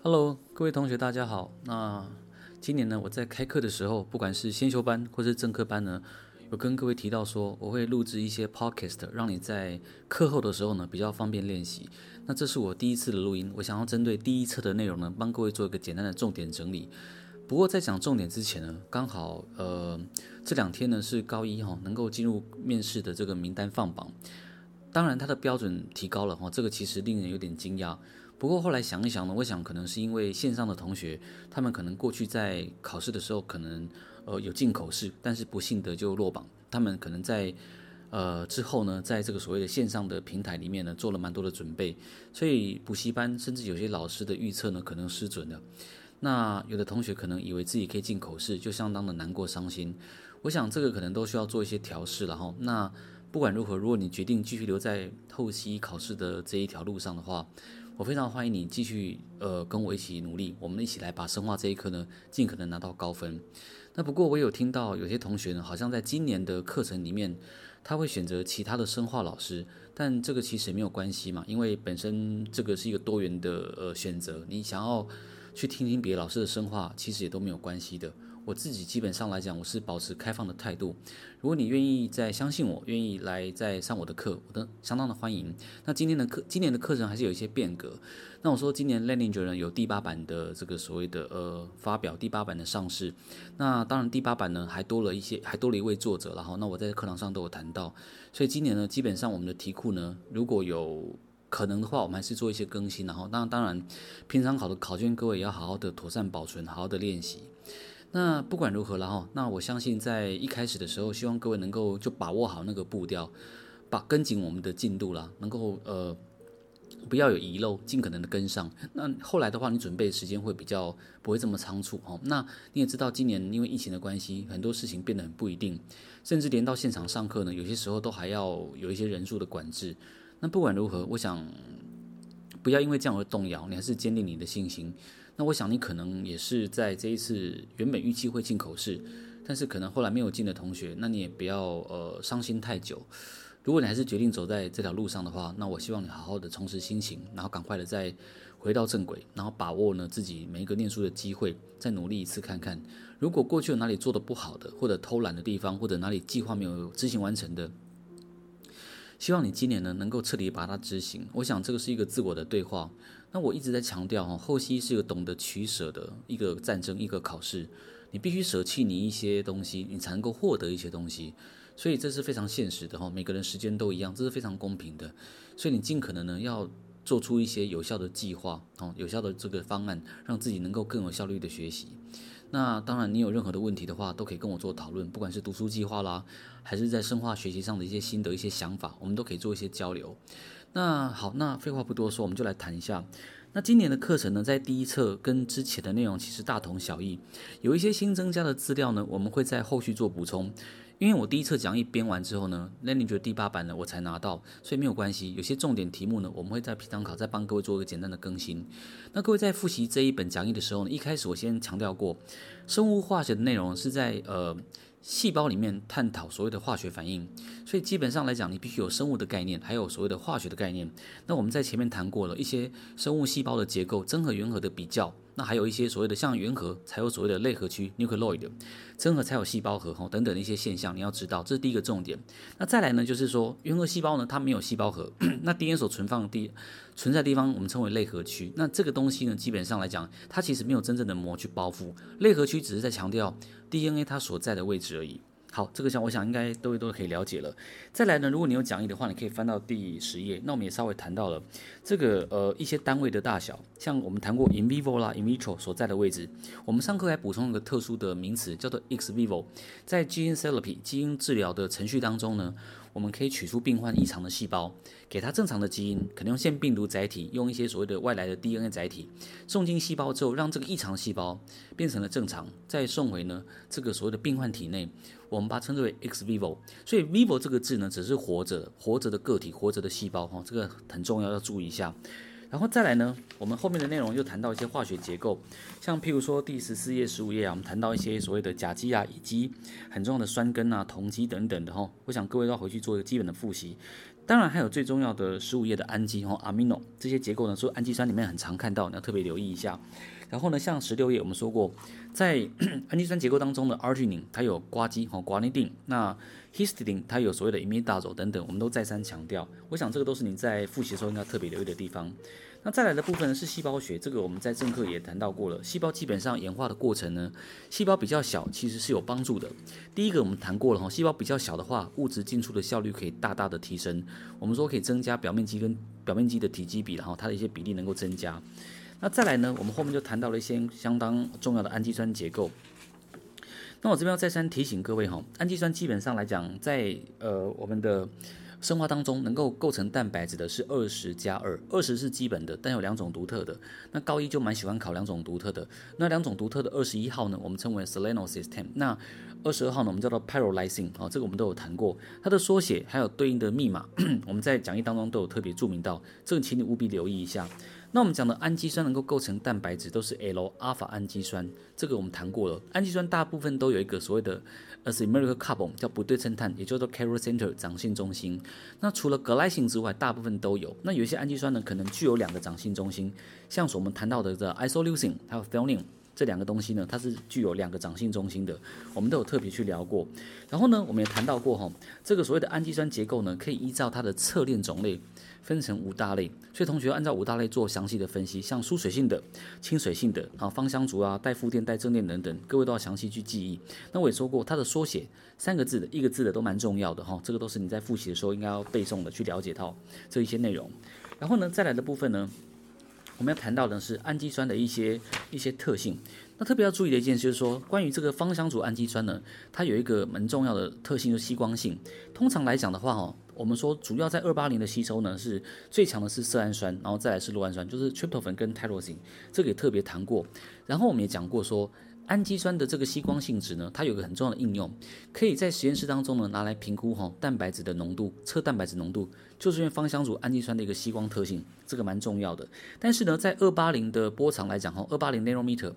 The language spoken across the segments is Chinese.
Hello，各位同学，大家好。那今年呢，我在开课的时候，不管是先修班或是正课班呢，有跟各位提到说，我会录制一些 Podcast，让你在课后的时候呢比较方便练习。那这是我第一次的录音，我想要针对第一册的内容呢，帮各位做一个简单的重点整理。不过在讲重点之前呢，刚好呃这两天呢是高一哈、能够进入面试的这个名单放榜，当然它的标准提高了哈、这个其实令人有点惊讶。不过后来想一想呢，我想可能是因为线上的同学，他们可能过去在考试的时候可能呃有进口试，但是不幸的就落榜。他们可能在呃之后呢，在这个所谓的线上的平台里面呢，做了蛮多的准备，所以补习班甚至有些老师的预测呢可能失准了。那有的同学可能以为自己可以进口试，就相当的难过伤心。我想这个可能都需要做一些调试了哈。那不管如何，如果你决定继续留在后期考试的这一条路上的话，我非常欢迎你继续呃跟我一起努力，我们一起来把生化这一科呢尽可能拿到高分。那不过我有听到有些同学呢，好像在今年的课程里面，他会选择其他的生化老师，但这个其实也没有关系嘛，因为本身这个是一个多元的呃选择，你想要去听听别的老师的生化，其实也都没有关系的。我自己基本上来讲，我是保持开放的态度。如果你愿意再相信我，愿意来再上我的课，我都相当的欢迎。那今天的课，今年的课程还是有一些变革。那我说，今年 Learning 呢有第八版的这个所谓的呃发表，第八版的上市。那当然第八版呢还多了一些，还多了一位作者。然后那我在课堂上都有谈到。所以今年呢，基本上我们的题库呢，如果有可能的话，我们还是做一些更新。然后当当然，平常考的考卷各位也要好好的妥善保存，好好的练习。那不管如何了哈，那我相信在一开始的时候，希望各位能够就把握好那个步调，把跟紧我们的进度啦，能够呃不要有遗漏，尽可能的跟上。那后来的话，你准备的时间会比较不会这么仓促哈。那你也知道，今年因为疫情的关系，很多事情变得很不一定，甚至连到现场上课呢，有些时候都还要有一些人数的管制。那不管如何，我想不要因为这样而动摇，你还是坚定你的信心。那我想你可能也是在这一次原本预期会进口试，但是可能后来没有进的同学，那你也不要呃伤心太久。如果你还是决定走在这条路上的话，那我希望你好好的重拾心情，然后赶快的再回到正轨，然后把握呢自己每一个念书的机会，再努力一次看看。如果过去有哪里做得不好的，或者偷懒的地方，或者哪里计划没有执行完成的，希望你今年呢能够彻底把它执行。我想这个是一个自我的对话。那我一直在强调哈，后期是一个懂得取舍的一个战争，一个考试，你必须舍弃你一些东西，你才能够获得一些东西，所以这是非常现实的哈。每个人时间都一样，这是非常公平的，所以你尽可能呢要做出一些有效的计划哦，有效的这个方案，让自己能够更有效率的学习。那当然，你有任何的问题的话，都可以跟我做讨论，不管是读书计划啦，还是在深化学习上的一些心得、一些想法，我们都可以做一些交流。那好，那废话不多说，我们就来谈一下。那今年的课程呢，在第一册跟之前的内容其实大同小异，有一些新增加的资料呢，我们会在后续做补充。因为我第一册讲义编完之后呢，Learning 第八版呢我才拿到，所以没有关系。有些重点题目呢，我们会在平常考再帮各位做一个简单的更新。那各位在复习这一本讲义的时候呢，一开始我先强调过，生物化学的内容是在呃。细胞里面探讨所谓的化学反应，所以基本上来讲，你必须有生物的概念，还有所谓的化学的概念。那我们在前面谈过了一些生物细胞的结构，真核原核的比较。那还有一些所谓的像原核才有所谓的内核区 （nucleoid），真核才有细胞核哈等等的一些现象，你要知道，这是第一个重点。那再来呢，就是说原核细胞呢，它没有细胞核，那 DNA 所存放的地存在的地方，我们称为内核区。那这个东西呢，基本上来讲，它其实没有真正的膜去包覆，内核区只是在强调 DNA 它所在的位置而已。好，这个像我想应该都都可以了解了。再来呢，如果你有讲义的话，你可以翻到第十页。那我们也稍微谈到了这个呃一些单位的大小，像我们谈过 in vivo 啦，in vitro 所在的位置。我们上课还补充一个特殊的名词，叫做 ex vivo。在基因 therapy 基因治疗的程序当中呢，我们可以取出病患异常的细胞，给它正常的基因，可能用腺病毒载体，用一些所谓的外来的 DNA 载体送进细胞之后，让这个异常细胞变成了正常，再送回呢这个所谓的病患体内，我们把它称之为 X vivo，。所以 vivo 这个字呢，只是活着、活着的个体、活着的细胞哈，这个很重要，要注意一下。然后再来呢，我们后面的内容又谈到一些化学结构，像譬如说第十四页、十五页啊，我们谈到一些所谓的甲基啊、乙基很重要的酸根啊、酮基等等的哈。我想各位都要回去做一个基本的复习。当然还有最重要的十五页的氨基和 amino 这些结构呢，说氨基酸里面很常看到，你要特别留意一下。然后呢，像十六页我们说过，在 氨基酸结构当中的 arginine 它有呱基和瓜尼丁那 histidine 它有所谓的 imidazole 等等，我们都再三强调。我想这个都是你在复习的时候应该特别留意的地方。那再来的部分呢是细胞学，这个我们在正课也谈到过了。细胞基本上演化的过程呢，细胞比较小其实是有帮助的。第一个我们谈过了哈，细胞比较小的话，物质进出的效率可以大大的提升。我们说可以增加表面积跟表面积的体积比，然后它的一些比例能够增加。那再来呢，我们后面就谈到了一些相当重要的氨基酸结构。那我这边要再三提醒各位哈，氨基酸基本上来讲，在呃我们的生化当中能够构成蛋白质的是二十加二，二十是基本的，但有两种独特的。那高一就蛮喜欢考两种独特的，那两种独特的二十一号呢，我们称为 Selenosystem。那二十二号呢，我们叫做 Pyrrolysine 啊，这个我们都有谈过，它的缩写还有对应的密码，我们在讲义当中都有特别注明到，这个请你务必留意一下。那我们讲的氨基酸能够构成蛋白质，都是 L 阿法氨基酸，这个我们谈过了。氨基酸大部分都有一个所谓的 asymmetric carbon，叫不对称碳，也叫做 chiral center 长性中心。那除了 glycine 之外，大部分都有。那有一些氨基酸呢，可能具有两个长性中心，像是我们谈到的这 isoleucine 还有 t h e o n i n e 这两个东西呢，它是具有两个长性中心的，我们都有特别去聊过。然后呢，我们也谈到过哈，这个所谓的氨基酸结构呢，可以依照它的侧链种类。分成五大类，所以同学按照五大类做详细的分析，像疏水性的、亲水性的啊、芳香族啊、带负电、带正电等等，各位都要详细去记忆。那我也说过，它的缩写三个字的、一个字的都蛮重要的哈，这个都是你在复习的时候应该要背诵的，去了解到这一些内容。然后呢，再来的部分呢，我们要谈到的是氨基酸的一些一些特性。那特别要注意的一件事就是说，关于这个芳香族氨基酸呢，它有一个蛮重要的特性，就是吸光性。通常来讲的话，哦。我们说，主要在二八零的吸收呢，是最强的是色氨酸，然后再来是酪氨酸，就是 tryptophan 跟 tyrosine，这个也特别谈过。然后我们也讲过说，氨基酸的这个吸光性质呢，它有个很重要的应用，可以在实验室当中呢拿来评估哈蛋白质的浓度，测蛋白质浓度，就是因为芳香族氨基酸的一个吸光特性，这个蛮重要的。但是呢，在二八零的波长来讲哈，二八零 nanometer。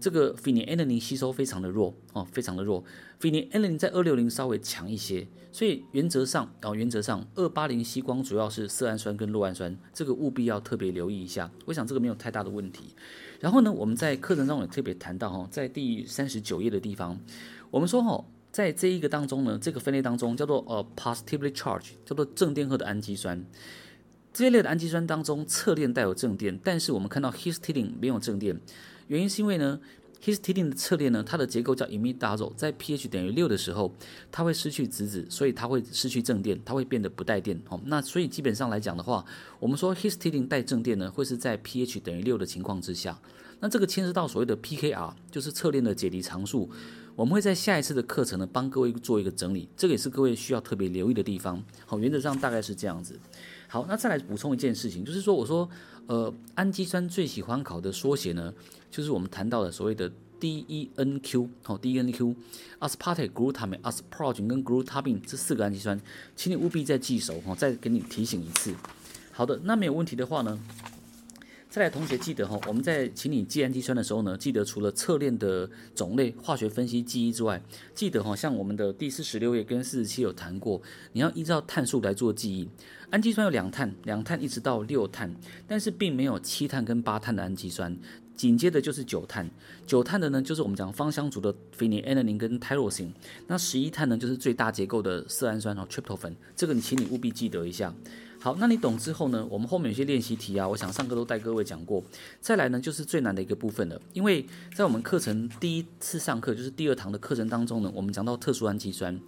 这个 phenylalanine 吸收非常的弱哦，非常的弱。phenylalanine 在二六零稍微强一些，所以原则上哦，原则上二八零吸光主要是色氨酸跟酪氨酸，这个务必要特别留意一下。我想这个没有太大的问题。然后呢，我们在课程中也特别谈到哈，在第三十九页的地方，我们说哈，在这一个当中呢，这个分类当中叫做呃 positively charged，叫做正电荷的氨基酸。这一类的氨基酸当中，侧链带有正电，但是我们看到 histidine 没有正电。原因是因为呢，histidine 的侧链呢，它的结构叫 imidazole，在 pH 等于六的时候，它会失去质子，所以它会失去正电，它会变得不带电。哦，那所以基本上来讲的话，我们说 histidine 带正电呢，会是在 pH 等于六的情况之下。那这个牵涉到所谓的 pKr，就是侧链的解离常数。我们会在下一次的课程呢，帮各位做一个整理，这个也是各位需要特别留意的地方。好，原则上大概是这样子。好，那再来补充一件事情，就是说我说。呃，氨基酸最喜欢考的缩写呢，就是我们谈到的所谓的 DENQ，好，DENQ，aspartate、glutamate、asparagine 跟 glutamine 这四个氨基酸，请你务必再记熟，哈，再给你提醒一次。好的，那没有问题的话呢，再来同学记得哈，我们在请你记氨基酸的时候呢，记得除了侧链的种类、化学分析记忆之外，记得哈，像我们的第四十六页跟四十七有谈过，你要依照碳数来做记忆。氨基酸有两碳，两碳一直到六碳，但是并没有七碳跟八碳的氨基酸。紧接着就是九碳，九碳的呢就是我们讲芳香族的 phenylalanine 跟 tyrosine。那十一碳呢就是最大结构的色氨酸和 tryptophan。这个你请你务必记得一下。好，那你懂之后呢，我们后面有些练习题啊，我想上课都带各位讲过。再来呢就是最难的一个部分了，因为在我们课程第一次上课就是第二堂的课程当中呢，我们讲到特殊氨基酸。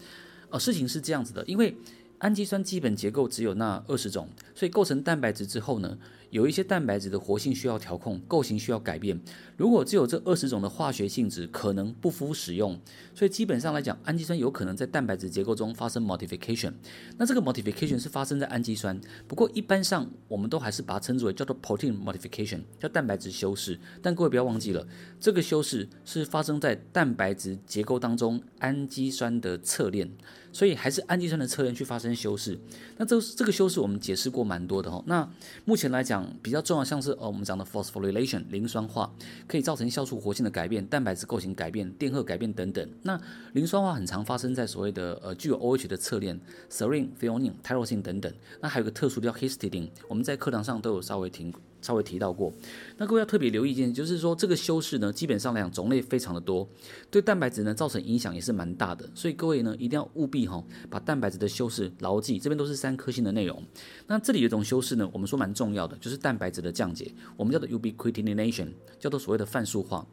呃，事情是这样子的，因为氨基酸基本结构只有那二十种，所以构成蛋白质之后呢，有一些蛋白质的活性需要调控，构型需要改变。如果只有这二十种的化学性质，可能不敷使用。所以基本上来讲，氨基酸有可能在蛋白质结构中发生 modification。那这个 modification 是发生在氨基酸，不过一般上我们都还是把它称之为叫做 protein modification，叫蛋白质修饰。但各位不要忘记了，这个修饰是发生在蛋白质结构当中氨基酸的侧链，所以还是氨基酸的侧链去发生修饰。那这这个修饰我们解释过蛮多的哈。那目前来讲。比较重要，像是呃我们讲的 phosphorylation 磷酸化，可以造成酵素活性的改变、蛋白质构型改变、电荷改变等等。那磷酸化很常发生在所谓的呃具有 OH 的侧链，serine、threonine、tyrosine 等等。那还有个特殊叫 histidine，我们在课堂上都有稍微听。稍微提到过，那各位要特别留意一件，就是说这个修饰呢，基本上来讲种类非常的多，对蛋白质呢造成影响也是蛮大的，所以各位呢一定要务必哈、把蛋白质的修饰牢记，这边都是三颗星的内容。那这里有一种修饰呢，我们说蛮重要的，就是蛋白质的降解，我们叫做 ubiquitination，叫做所谓的泛素化。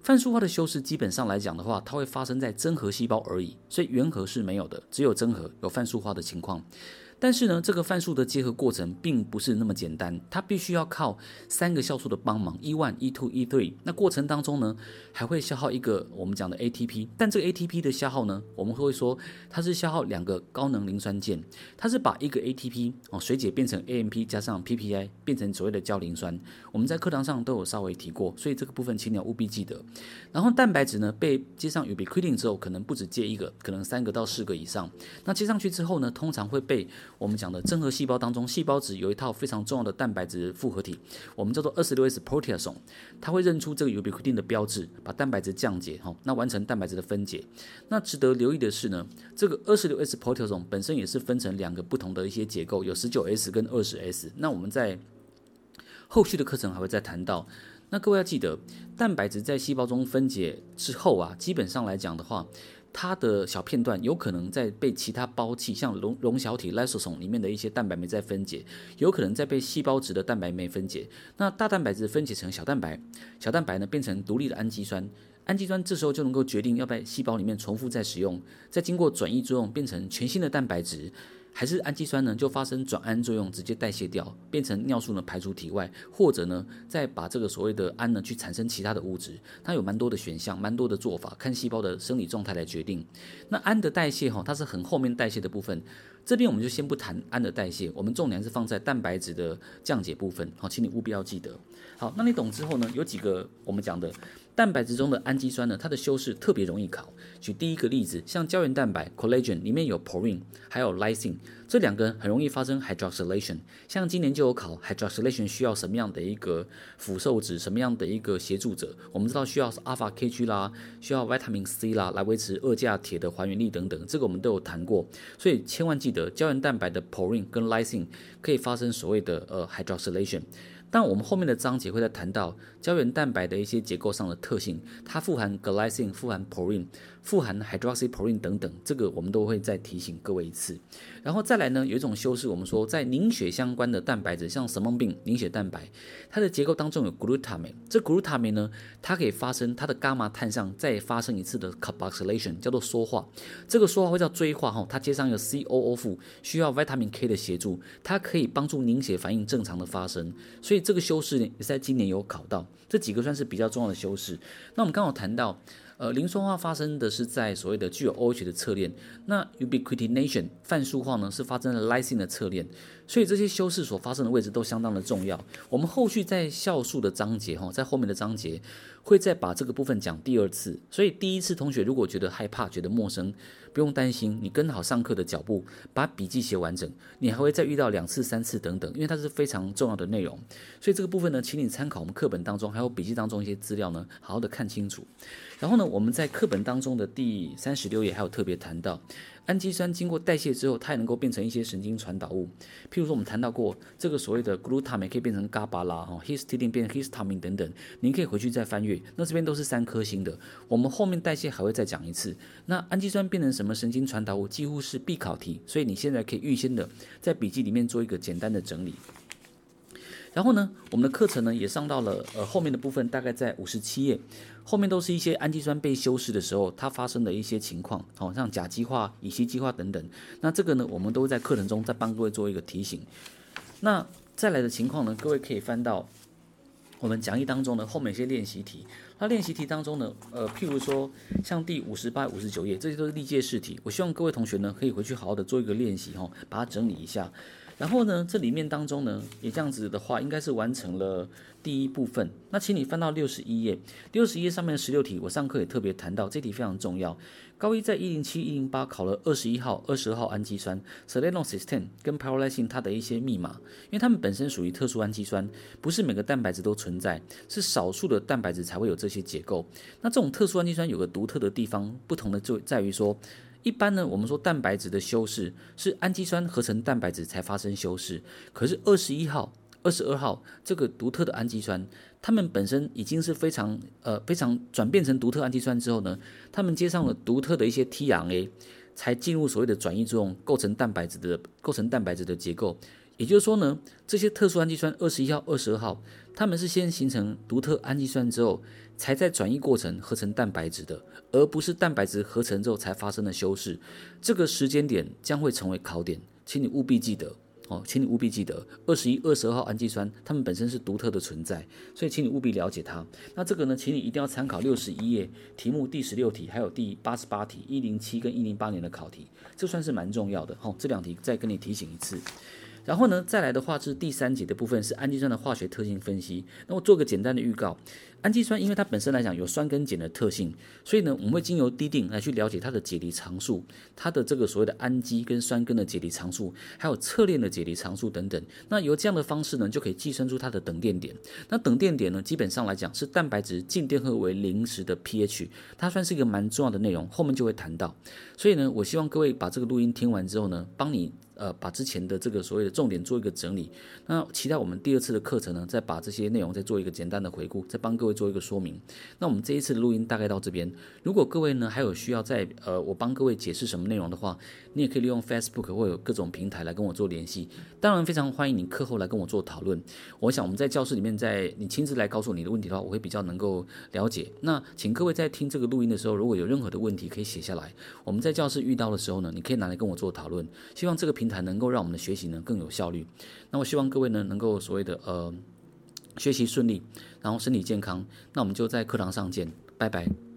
泛素化的修饰基本上来讲的话，它会发生在真核细胞而已，所以原核是没有的，只有真核有泛素化的情况。但是呢，这个泛素的结合过程并不是那么简单，它必须要靠三个酵素的帮忙，E1、E2、E3。那过程当中呢，还会消耗一个我们讲的 ATP。但这个 ATP 的消耗呢，我们会说它是消耗两个高能磷酸键，它是把一个 ATP 哦水解变成 AMP 加上 PPI 变成所谓的焦磷酸。我们在课堂上都有稍微提过，所以这个部分请你要务必记得。然后蛋白质呢被接上 ubiquitin 之后，可能不止接一个，可能三个到四个以上。那接上去之后呢，通常会被我们讲的真核细胞当中，细胞质有一套非常重要的蛋白质复合体，我们叫做二十六 S proteasome，它会认出这个 ubiquitin 的标志，把蛋白质降解，哈，那完成蛋白质的分解。那值得留意的是呢，这个二十六 S proteasome 本身也是分成两个不同的一些结构，有十九 S 跟二十 S。那我们在后续的课程还会再谈到。那各位要记得，蛋白质在细胞中分解之后啊，基本上来讲的话。它的小片段有可能在被其他胞器，像龙龙小体 lysosome 里面的一些蛋白酶在分解，有可能在被细胞质的蛋白酶分解。那大蛋白质分解成小蛋白，小蛋白呢变成独立的氨基酸，氨基酸这时候就能够决定要在细胞里面重复再使用，再经过转移作用变成全新的蛋白质。还是氨基酸呢，就发生转氨作用，直接代谢掉，变成尿素呢排出体外，或者呢再把这个所谓的氨呢去产生其他的物质，它有蛮多的选项，蛮多的做法，看细胞的生理状态来决定。那氨的代谢哈，它是很后面代谢的部分，这边我们就先不谈氨的代谢，我们重点是放在蛋白质的降解部分，好，请你务必要记得。好，那你懂之后呢，有几个我们讲的。蛋白质中的氨基酸呢，它的修饰特别容易考。举第一个例子，像胶原蛋白 （collagen） 里面有 purine，还有 lysine，这两个很容易发生 hydroxylation。像今年就有考 hydroxylation 需要什么样的一个辅受质，什么样的一个协助者？我们知道需要 alpha KG 啦，需要 vitamin C 啦，来维持二价铁的还原力等等，这个我们都有谈过。所以千万记得，胶原蛋白的 purine 跟 lysine 可以发生所谓的呃 hydroxylation。但我们后面的章节会再谈到胶原蛋白的一些结构上的特性，它富含 glycine，富含 purine。富含 hydroxyproline 等等，这个我们都会再提醒各位一次。然后再来呢，有一种修饰，我们说在凝血相关的蛋白质，像什么病凝血蛋白，它的结构当中有 glutamine。这 glutamine 呢，它可以发生它的伽马碳上再发生一次的 carboxylation，叫做缩化。这个缩化会叫追化哈，它接上一个 COO 负，需要 vitamin K 的协助，它可以帮助凝血反应正常的发生。所以这个修饰呢，也是在今年有考到，这几个算是比较重要的修饰。那我们刚好谈到。呃，磷酸化发生的是在所谓的具有 OH 的侧链，那 ubiquitynation 泛素化呢是发生了 lysine 的侧链，所以这些修饰所发生的位置都相当的重要。我们后续在酵素的章节哈，在后面的章节会再把这个部分讲第二次。所以第一次同学如果觉得害怕、觉得陌生，不用担心，你跟好上课的脚步，把笔记写完整，你还会再遇到两次、三次等等，因为它是非常重要的内容。所以这个部分呢，请你参考我们课本当中还有笔记当中一些资料呢，好好的看清楚。然后呢，我们在课本当中的第三十六页还有特别谈到，氨基酸经过代谢之后，它也能够变成一些神经传导物。譬如说，我们谈到过这个所谓的 glutamine 可以变成伽巴拉，哈，histidine 变成 histamine 等等，您可以回去再翻阅。那这边都是三颗星的，我们后面代谢还会再讲一次。那氨基酸变成什么神经传导物，几乎是必考题，所以你现在可以预先的在笔记里面做一个简单的整理。然后呢，我们的课程呢也上到了呃后面的部分，大概在五十七页，后面都是一些氨基酸被修饰的时候它发生的一些情况，好、哦、像甲基化、乙烯基化等等。那这个呢，我们都会在课程中再帮各位做一个提醒。那再来的情况呢，各位可以翻到我们讲义当中的后面一些练习题。那练习题当中呢，呃，譬如说像第五十八、五十九页，这些都是历届试题。我希望各位同学呢可以回去好好的做一个练习哈、把它整理一下。然后呢，这里面当中呢，也这样子的话，应该是完成了第一部分。那请你翻到六十一页，六十一页上面的十六题，我上课也特别谈到，这题非常重要。高一在一零七、一零八考了二十一号、二十二号氨基酸，selenocysteine 跟 Pyrrolizine 它的一些密码，因为它们本身属于特殊氨基酸，不是每个蛋白质都存在，是少数的蛋白质才会有这些结构。那这种特殊氨基酸有个独特的地方，不同的就在于说。一般呢，我们说蛋白质的修饰是氨基酸合成蛋白质才发生修饰，可是二十一号、二十二号这个独特的氨基酸，它们本身已经是非常呃非常转变成独特氨基酸之后呢，它们接上了独特的一些 tRNA，才进入所谓的转移作用，构成蛋白质的构成蛋白质的结构。也就是说呢，这些特殊氨基酸二十一号、二十二号，它们是先形成独特氨基酸之后，才在转移过程合成蛋白质的，而不是蛋白质合成之后才发生的修饰。这个时间点将会成为考点，请你务必记得哦，请你务必记得二十一、二十二号氨基酸，它们本身是独特的存在，所以请你务必了解它。那这个呢，请你一定要参考六十一页题目第十六题，还有第八十八题一零七跟一零八年的考题，这算是蛮重要的。哦，这两题再跟你提醒一次。然后呢，再来的话是第三节的部分，是氨基酸的化学特性分析。那我做个简单的预告，氨基酸因为它本身来讲有酸跟碱的特性，所以呢，我们会经由滴定来去了解它的解离常数，它的这个所谓的氨基跟酸根的解离常数，还有侧链的解离常数等等。那由这样的方式呢，就可以计算出它的等电点。那等电点呢，基本上来讲是蛋白质净电荷为零时的 pH，它算是一个蛮重要的内容，后面就会谈到。所以呢，我希望各位把这个录音听完之后呢，帮你。呃，把之前的这个所谓的重点做一个整理。那期待我们第二次的课程呢，再把这些内容再做一个简单的回顾，再帮各位做一个说明。那我们这一次的录音大概到这边。如果各位呢还有需要在呃我帮各位解释什么内容的话，你也可以利用 Facebook 或有各种平台来跟我做联系。当然非常欢迎你课后来跟我做讨论。我想我们在教室里面，在你亲自来告诉你的问题的话，我会比较能够了解。那请各位在听这个录音的时候，如果有任何的问题可以写下来，我们在教室遇到的时候呢，你可以拿来跟我做讨论。希望这个平台。才能够让我们的学习呢更有效率。那我希望各位呢能够所谓的呃学习顺利，然后身体健康。那我们就在课堂上见，拜拜。